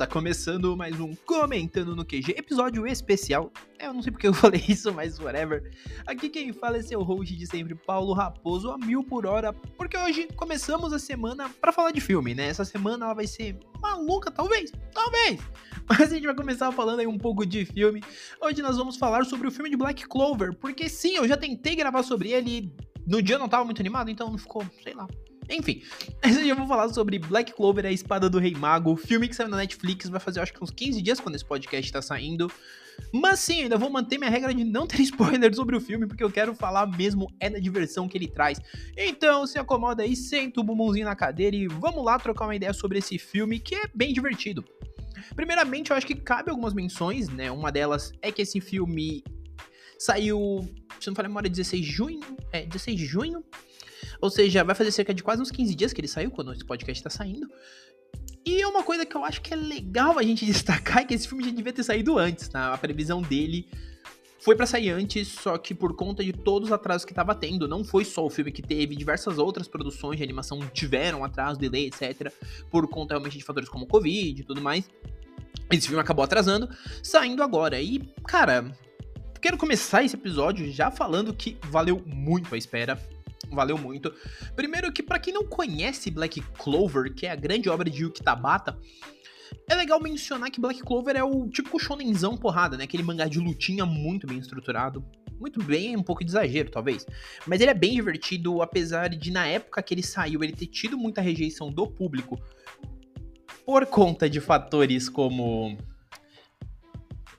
Está começando mais um Comentando no QG, episódio especial. É, eu não sei porque eu falei isso, mas whatever. Aqui quem fala é seu host de sempre, Paulo Raposo, a mil por hora, porque hoje começamos a semana para falar de filme, né? Essa semana ela vai ser maluca, talvez, talvez. Mas a gente vai começar falando aí um pouco de filme. Hoje nós vamos falar sobre o filme de Black Clover, porque sim, eu já tentei gravar sobre ele. No dia eu não tava muito animado, então não ficou, sei lá, enfim, eu vou falar sobre Black Clover, a Espada do Rei Mago, filme que saiu na Netflix, vai fazer acho que uns 15 dias quando esse podcast tá saindo. Mas sim, ainda vou manter minha regra de não ter spoiler sobre o filme, porque eu quero falar mesmo é da diversão que ele traz. Então se acomoda aí, senta o bumbumzinho na cadeira e vamos lá trocar uma ideia sobre esse filme que é bem divertido. Primeiramente, eu acho que cabe algumas menções, né? Uma delas é que esse filme saiu, se não falei memória, 16 de junho, é, 16 de junho, ou seja, vai fazer cerca de quase uns 15 dias que ele saiu, quando esse podcast tá saindo. E é uma coisa que eu acho que é legal a gente destacar, é que esse filme já devia ter saído antes, tá? A previsão dele foi para sair antes, só que por conta de todos os atrasos que tava tendo, não foi só o filme que teve, diversas outras produções de animação tiveram atraso, delay, etc, por conta realmente de fatores como Covid e tudo mais. Esse filme acabou atrasando, saindo agora. E, cara, quero começar esse episódio já falando que valeu muito a espera valeu muito. Primeiro que para quem não conhece Black Clover, que é a grande obra de Yuki Tabata, é legal mencionar que Black Clover é o tipo shonenzão porrada, né? Aquele mangá de lutinha muito bem estruturado. Muito bem, um pouco de exagero, talvez. Mas ele é bem divertido, apesar de na época que ele saiu ele ter tido muita rejeição do público por conta de fatores como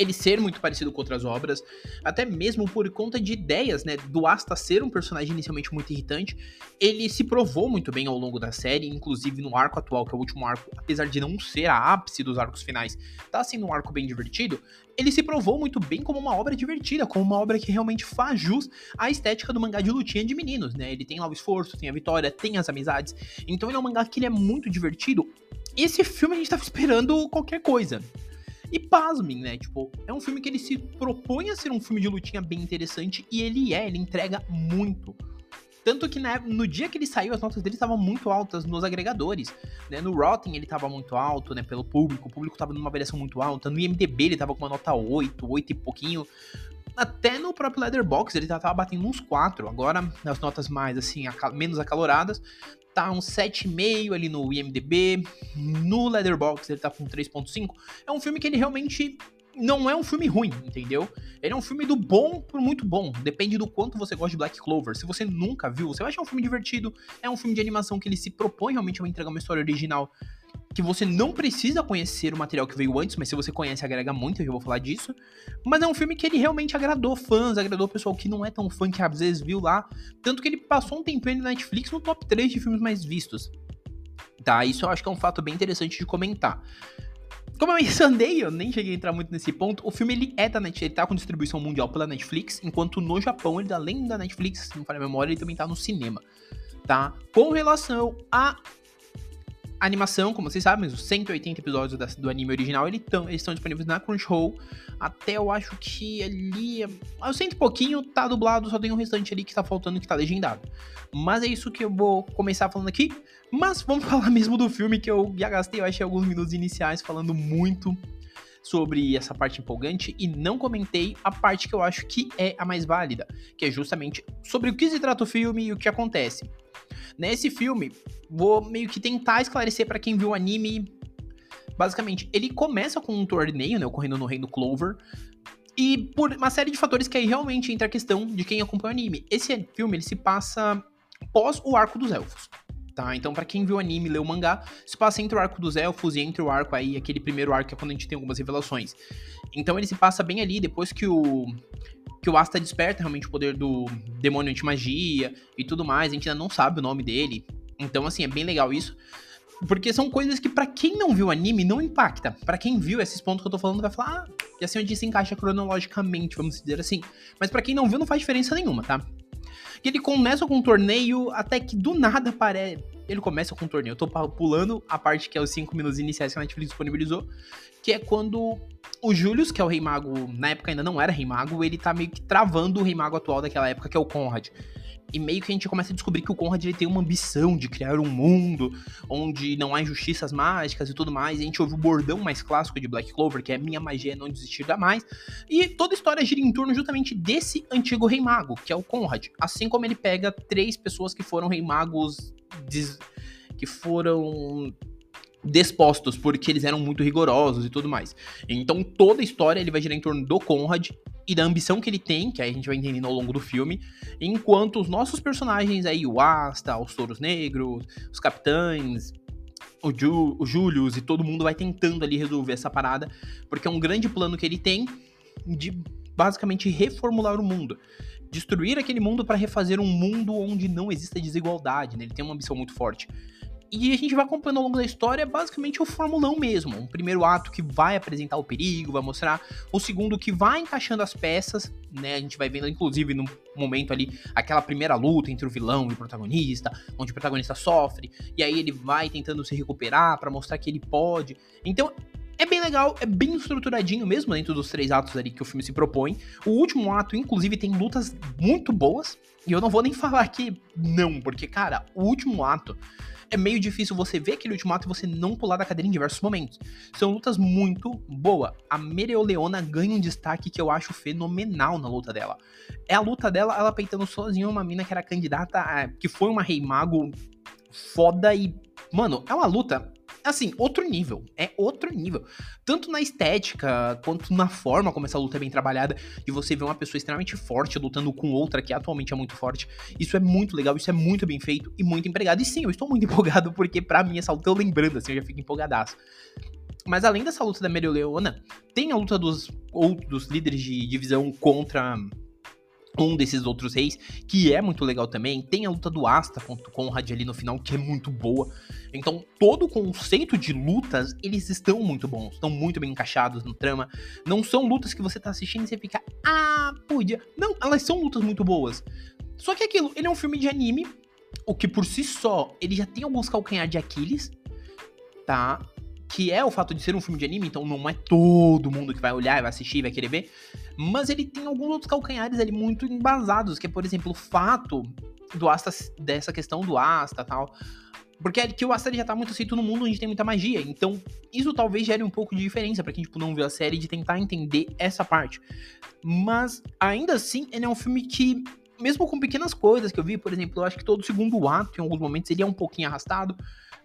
ele ser muito parecido com outras obras, até mesmo por conta de ideias, né? Do Asta ser um personagem inicialmente muito irritante, ele se provou muito bem ao longo da série, inclusive no arco atual, que é o último arco, apesar de não ser a ápice dos arcos finais, tá sendo um arco bem divertido, ele se provou muito bem como uma obra divertida, como uma obra que realmente faz jus à estética do mangá de lutinha de meninos, né? Ele tem lá o esforço, tem a vitória, tem as amizades, então ele é um mangá que ele é muito divertido. Esse filme a gente tava esperando qualquer coisa. E pasmem, né? Tipo, é um filme que ele se propõe a ser um filme de lutinha bem interessante e ele é, ele entrega muito. Tanto que né, no dia que ele saiu, as notas dele estavam muito altas nos agregadores. Né? No Rotten ele estava muito alto, né? Pelo público. O público estava numa avaliação muito alta. No IMDB ele estava com uma nota 8, 8 e pouquinho. Até no próprio Leatherbox ele tava batendo uns 4. Agora, nas notas mais, assim, menos acaloradas, tá uns 7,5 ali no IMDB, no Letterboxd ele tá com 3.5. É um filme que ele realmente não é um filme ruim, entendeu? Ele é um filme do bom pro muito bom. Depende do quanto você gosta de Black Clover. Se você nunca viu, você vai achar um filme divertido. É um filme de animação que ele se propõe realmente a entregar uma história original que você não precisa conhecer o material que veio antes, mas se você conhece, agrega muito, eu já vou falar disso. Mas é um filme que ele realmente agradou fãs, agradou o pessoal que não é tão fã, que às vezes viu lá. Tanto que ele passou um tempinho na Netflix no top 3 de filmes mais vistos. Tá, isso eu acho que é um fato bem interessante de comentar. Como eu mencionei, eu nem cheguei a entrar muito nesse ponto, o filme ele é da Netflix, ele tá com distribuição mundial pela Netflix, enquanto no Japão, ele além da Netflix, se não falha a memória, ele também tá no cinema, tá? Com relação a animação, como vocês sabem, os 180 episódios do anime original, eles estão disponíveis na Crunchyroll. Até eu acho que ali. Eu cento e pouquinho tá dublado, só tem um restante ali que tá faltando que tá legendado. Mas é isso que eu vou começar falando aqui. Mas vamos falar mesmo do filme que eu já gastei, eu achei alguns minutos iniciais falando muito sobre essa parte empolgante e não comentei a parte que eu acho que é a mais válida, que é justamente sobre o que se trata o filme e o que acontece. Nesse filme, vou meio que tentar esclarecer para quem viu o anime. Basicamente, ele começa com um torneio, né, ocorrendo no Reino Clover, e por uma série de fatores que aí realmente entra a questão de quem acompanha o anime. Esse filme, ele se passa pós o arco dos elfos. Tá? Então, para quem viu o anime e leu o mangá, se passa entre o arco dos elfos e entre o arco aí, aquele primeiro arco que é quando a gente tem algumas revelações. Então ele se passa bem ali, depois que o que o Asta desperta realmente o poder do demônio anti-magia e tudo mais. A gente ainda não sabe o nome dele. Então, assim, é bem legal isso. Porque são coisas que, para quem não viu o anime, não impacta. para quem viu esses pontos que eu tô falando, vai falar, ah, e assim onde se encaixa cronologicamente, vamos dizer assim. Mas para quem não viu, não faz diferença nenhuma, tá? E ele começa com um torneio, até que do nada parece. Ele começa com um torneio. Eu tô pulando a parte que é os 5 minutos iniciais que a Netflix disponibilizou. Que é quando o Julius, que é o Rei Mago, na época ainda não era Rei Mago, ele tá meio que travando o Rei Mago atual daquela época, que é o Conrad. e meio que a gente começa a descobrir que o Conrad ele tem uma ambição de criar um mundo onde não há injustiças mágicas e tudo mais. E a gente ouve o bordão mais clássico de Black Clover, que é minha magia é não desistir jamais. E toda a história gira em torno justamente desse antigo rei mago, que é o Conrad. Assim como ele pega três pessoas que foram rei magos des... que foram despostos porque eles eram muito rigorosos e tudo mais. Então toda a história ele vai girar em torno do Conrad e da ambição que ele tem, que aí a gente vai entendendo ao longo do filme, enquanto os nossos personagens aí, o Asta, os Touros Negros, os Capitães, o, Ju, o Julius e todo mundo vai tentando ali resolver essa parada, porque é um grande plano que ele tem de basicamente reformular o mundo. Destruir aquele mundo para refazer um mundo onde não exista desigualdade, né? Ele tem uma ambição muito forte. E a gente vai acompanhando ao longo da história basicamente o formulão mesmo. Um primeiro ato que vai apresentar o perigo, vai mostrar. O segundo que vai encaixando as peças, né? A gente vai vendo, inclusive, no momento ali, aquela primeira luta entre o vilão e o protagonista, onde o protagonista sofre, e aí ele vai tentando se recuperar para mostrar que ele pode. Então, é bem legal, é bem estruturadinho mesmo dentro dos três atos ali que o filme se propõe. O último ato, inclusive, tem lutas muito boas. E eu não vou nem falar que não, porque, cara, o último ato é meio difícil você ver aquele ultimato e você não pular da cadeira em diversos momentos. São lutas muito boas. A Mereoleona ganha um destaque que eu acho fenomenal na luta dela. É a luta dela, ela peitando sozinha uma mina que era candidata, a, que foi uma rei mago foda e. Mano, é uma luta assim, outro nível. É outro nível. Tanto na estética, quanto na forma como essa luta é bem trabalhada, de você ver uma pessoa extremamente forte lutando com outra que atualmente é muito forte. Isso é muito legal, isso é muito bem feito e muito empregado. E sim, eu estou muito empolgado, porque para mim essa luta eu lembrando, assim, eu já fico empolgadaço. Mas além dessa luta da Leona, tem a luta dos outros líderes de divisão contra um desses outros reis, que é muito legal também. Tem a luta do Asta contra o Conrad ali no final, que é muito boa. Então, todo o conceito de lutas, eles estão muito bons, estão muito bem encaixados no trama. Não são lutas que você tá assistindo e você fica, ah, podia. Não, elas são lutas muito boas. Só que aquilo, ele é um filme de anime, o que por si só, ele já tem alguns calcanhar de Aquiles, tá? Que é o fato de ser um filme de anime, então não é todo mundo que vai olhar, vai assistir, vai querer ver, mas ele tem alguns outros calcanhares ali muito embasados, que é, por exemplo, o fato do Asta, dessa questão do Asta tal, porque é que o Asta já tá muito aceito no mundo onde tem muita magia, então isso talvez gere um pouco de diferença para quem tipo, não viu a série de tentar entender essa parte. Mas ainda assim, ele é um filme que mesmo com pequenas coisas que eu vi, por exemplo, eu acho que todo segundo ato, em alguns momentos, ele é um pouquinho arrastado,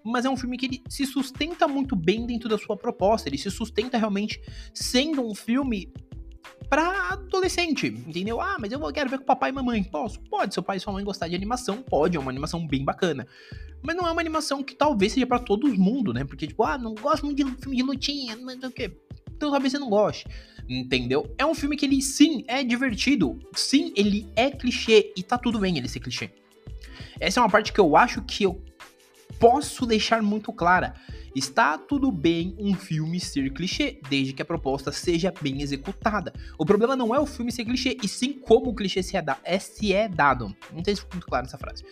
mas é um filme que ele se sustenta muito bem dentro da sua proposta, ele se sustenta realmente sendo um filme para adolescente, entendeu? Ah, mas eu quero ver com papai e mamãe. Posso? Pode, seu pai e sua mãe gostar de animação, pode, é uma animação bem bacana. Mas não é uma animação que talvez seja para todo mundo, né? Porque, tipo, ah, não gosto muito de filme de lutinha, mas o quê? Então talvez você não goste, entendeu? É um filme que ele, sim, é divertido. Sim, ele é clichê e tá tudo bem ele ser clichê. Essa é uma parte que eu acho que eu posso deixar muito clara. Está tudo bem um filme ser clichê, desde que a proposta seja bem executada. O problema não é o filme ser clichê, e sim como o clichê se é, da se é dado. Não sei se muito claro essa frase.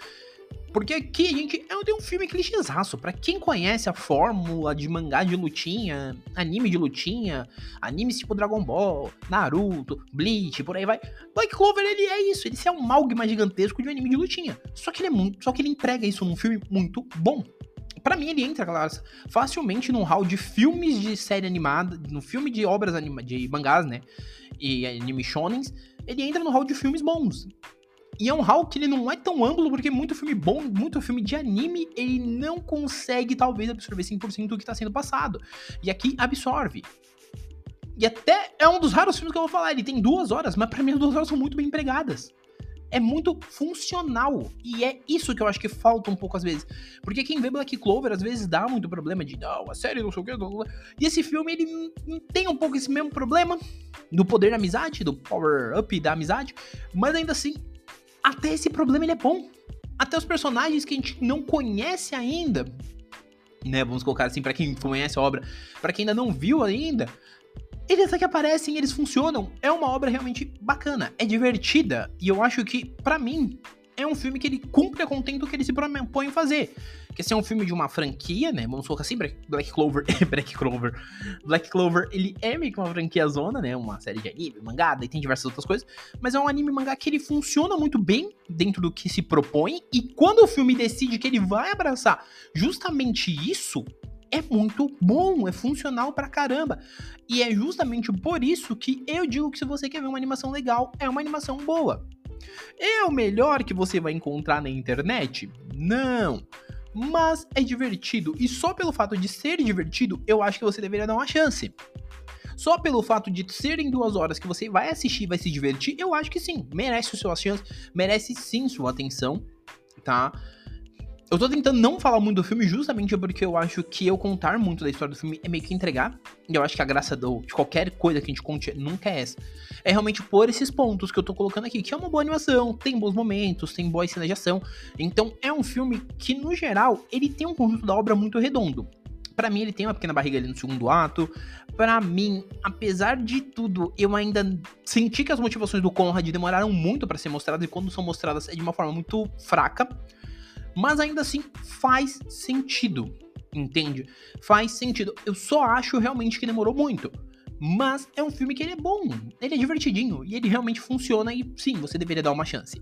Porque aqui gente é um filme clichêzaço. Pra quem conhece a fórmula de mangá de lutinha, anime de lutinha, animes tipo Dragon Ball, Naruto, Bleach, por aí vai. Black Clover, ele é isso. Ele é um malgma gigantesco de um anime de lutinha. Só que ele é muito. Só que ele entrega isso num filme muito bom. Para mim, ele entra, claro, facilmente num hall de filmes de série animada, no filme de obras anima de mangás, né? E anime shonens, ele entra no hall de filmes bons. E é um hall que ele não é tão amplo, porque muito filme bom, muito filme de anime, ele não consegue, talvez, absorver 100% do que tá sendo passado. E aqui absorve. E até é um dos raros filmes que eu vou falar. Ele tem duas horas, mas pra mim as duas horas são muito bem empregadas é muito funcional. E é isso que eu acho que falta um pouco às vezes. Porque quem vê Black Clover às vezes dá muito problema de, não, a série não sei o que. E esse filme, ele tem um pouco esse mesmo problema do poder da amizade, do power-up da amizade. Mas ainda assim, até esse problema ele é bom. Até os personagens que a gente não conhece ainda, né? Vamos colocar assim, para quem conhece a obra, para quem ainda não viu ainda, eles até que aparecem, eles funcionam. É uma obra realmente bacana, é divertida. E eu acho que, para mim, é um filme que ele cumpre a contento que ele se propõe fazer. Que esse é um filme de uma franquia, né? Vamos colocar assim, Black Clover. Black Clover. Black Clover, ele é meio que uma franquia zona, né? Uma série de anime, mangá, e tem diversas outras coisas. Mas é um anime mangá que ele funciona muito bem dentro do que se propõe. E quando o filme decide que ele vai abraçar justamente isso, é muito bom, é funcional pra caramba. E é justamente por isso que eu digo que se você quer ver uma animação legal, é uma animação boa. É o melhor que você vai encontrar na internet? Não. Mas é divertido e só pelo fato de ser divertido, eu acho que você deveria dar uma chance. Só pelo fato de serem duas horas que você vai assistir e vai se divertir, eu acho que sim, merece o seu chance, merece sim sua atenção, tá? Eu tô tentando não falar muito do filme justamente porque eu acho que eu contar muito da história do filme é meio que entregar. E eu acho que a graça do, de qualquer coisa que a gente conte nunca é essa. É realmente por esses pontos que eu tô colocando aqui, que é uma boa animação, tem bons momentos, tem boa cena de ação. Então é um filme que, no geral, ele tem um conjunto da obra muito redondo. Para mim, ele tem uma pequena barriga ali no segundo ato. Para mim, apesar de tudo, eu ainda senti que as motivações do Conrad demoraram muito para ser mostradas e quando são mostradas é de uma forma muito fraca mas ainda assim faz sentido, entende? Faz sentido. Eu só acho realmente que demorou muito. Mas é um filme que ele é bom, ele é divertidinho e ele realmente funciona e sim, você deveria dar uma chance.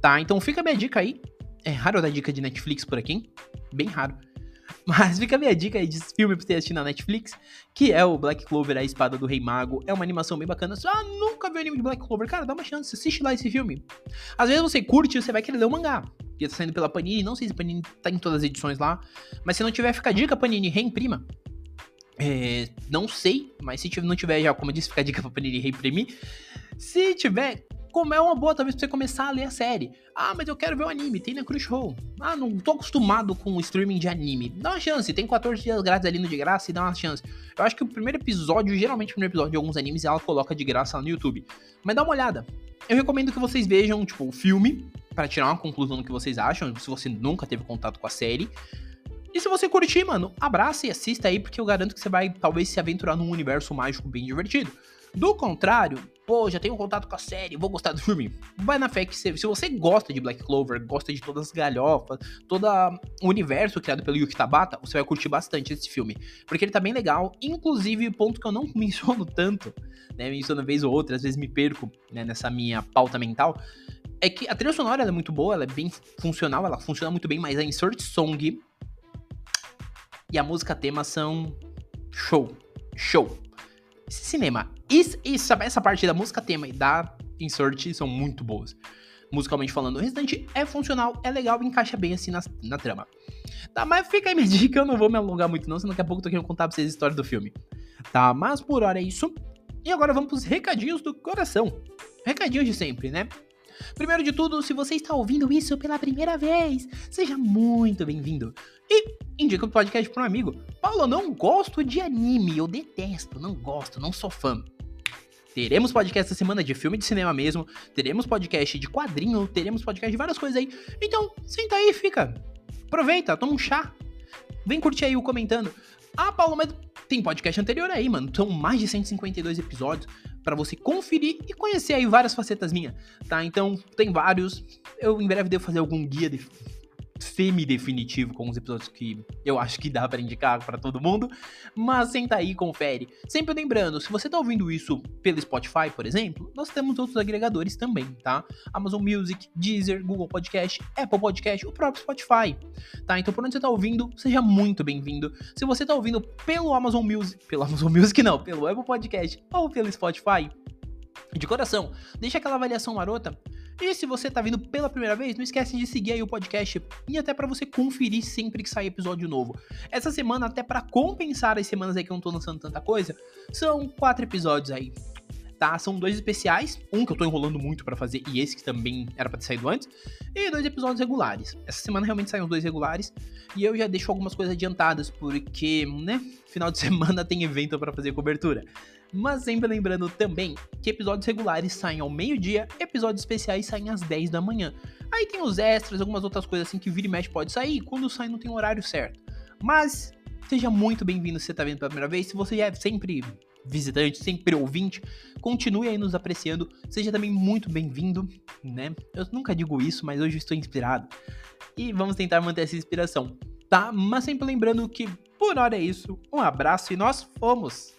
Tá, então fica a minha dica aí. É raro dar dica de Netflix por aqui, hein? Bem raro. Mas fica a minha dica aí de filme pra você assistir na Netflix, que é o Black Clover, a Espada do Rei Mago. É uma animação bem bacana. Ah, nunca viu anime de Black Clover? Cara, dá uma chance, assiste lá esse filme. Às vezes você curte, você vai querer ler o mangá que tá saindo pela Panini. Não sei se Panini tá em todas as edições lá. Mas se não tiver, fica a dica, Panini, reimprima. É, não sei, mas se não tiver já, como eu disse, fica a dica pra Panini reimprimir. Se tiver, como é uma boa, talvez pra você começar a ler a série. Ah, mas eu quero ver o anime, tem na Crunchyroll. Ah, não tô acostumado com o streaming de anime. Dá uma chance, tem 14 dias grátis ali no de graça e dá uma chance. Eu acho que o primeiro episódio, geralmente o primeiro episódio de alguns animes, ela coloca de graça lá no YouTube. Mas dá uma olhada. Eu recomendo que vocês vejam, tipo, o filme, para tirar uma conclusão do que vocês acham, se você nunca teve contato com a série. E se você curtir, mano, abraça e assista aí, porque eu garanto que você vai talvez se aventurar num universo mágico bem divertido. Do contrário, pô, já tenho contato com a série, vou gostar do filme. Vai na fé que se, se você gosta de Black Clover, gosta de todas as galhofas, todo o universo criado pelo Yuki Tabata, você vai curtir bastante esse filme. Porque ele tá bem legal, inclusive, ponto que eu não menciono tanto, né, menciono vez ou outra, às vezes me perco né, nessa minha pauta mental, é que a trilha sonora é muito boa, ela é bem funcional, ela funciona muito bem, mas a insert song e a música tema são show. Show. Esse cinema. Isso, essa parte da música tema e da insert são muito boas. Musicalmente falando, o restante é funcional, é legal, encaixa bem assim na, na trama. Tá, mas fica aí minha dica, eu não vou me alongar muito não, senão daqui a pouco eu tô querendo contar pra vocês a história do filme. Tá, mas por hora é isso. E agora vamos pros recadinhos do coração. Recadinhos de sempre, né? Primeiro de tudo, se você está ouvindo isso pela primeira vez, seja muito bem-vindo. E indica o podcast para um amigo. Paulo, eu não gosto de anime, eu detesto, não gosto, não sou fã. Teremos podcast essa semana de filme de cinema mesmo, teremos podcast de quadrinho, teremos podcast de várias coisas aí. Então, senta aí, fica. Aproveita, toma um chá. Vem curtir aí o comentando. Ah, Paulo, mas tem podcast anterior aí, mano. São mais de 152 episódios para você conferir e conhecer aí várias facetas minhas, tá? Então, tem vários. Eu em breve devo fazer algum guia de semi-definitivo com os episódios que eu acho que dá para indicar para todo mundo, mas senta aí e confere. Sempre lembrando, se você tá ouvindo isso pelo Spotify, por exemplo, nós temos outros agregadores também, tá? Amazon Music, Deezer, Google Podcast, Apple Podcast, o próprio Spotify, tá? Então por onde você tá ouvindo, seja muito bem-vindo. Se você tá ouvindo pelo Amazon Music, pelo Amazon Music não, pelo Apple Podcast ou pelo Spotify, de coração, deixa aquela avaliação marota e se você tá vindo pela primeira vez, não esquece de seguir aí o podcast e até para você conferir sempre que sair episódio novo. Essa semana, até para compensar as semanas aí que eu não tô lançando tanta coisa, são quatro episódios aí. Tá? São dois especiais, um que eu tô enrolando muito para fazer e esse que também era para ter saído antes, e dois episódios regulares. Essa semana realmente saíram dois regulares e eu já deixo algumas coisas adiantadas porque, né, final de semana tem evento para fazer cobertura. Mas sempre lembrando também que episódios regulares saem ao meio-dia, episódios especiais saem às 10 da manhã. Aí tem os extras, algumas outras coisas assim que vira e mexe pode sair, quando sai não tem horário certo. Mas seja muito bem-vindo se você está vendo pela primeira vez, se você é sempre visitante, sempre ouvinte, continue aí nos apreciando, seja também muito bem-vindo, né? Eu nunca digo isso, mas hoje estou inspirado. E vamos tentar manter essa inspiração, tá? Mas sempre lembrando que por hora é isso. Um abraço e nós fomos!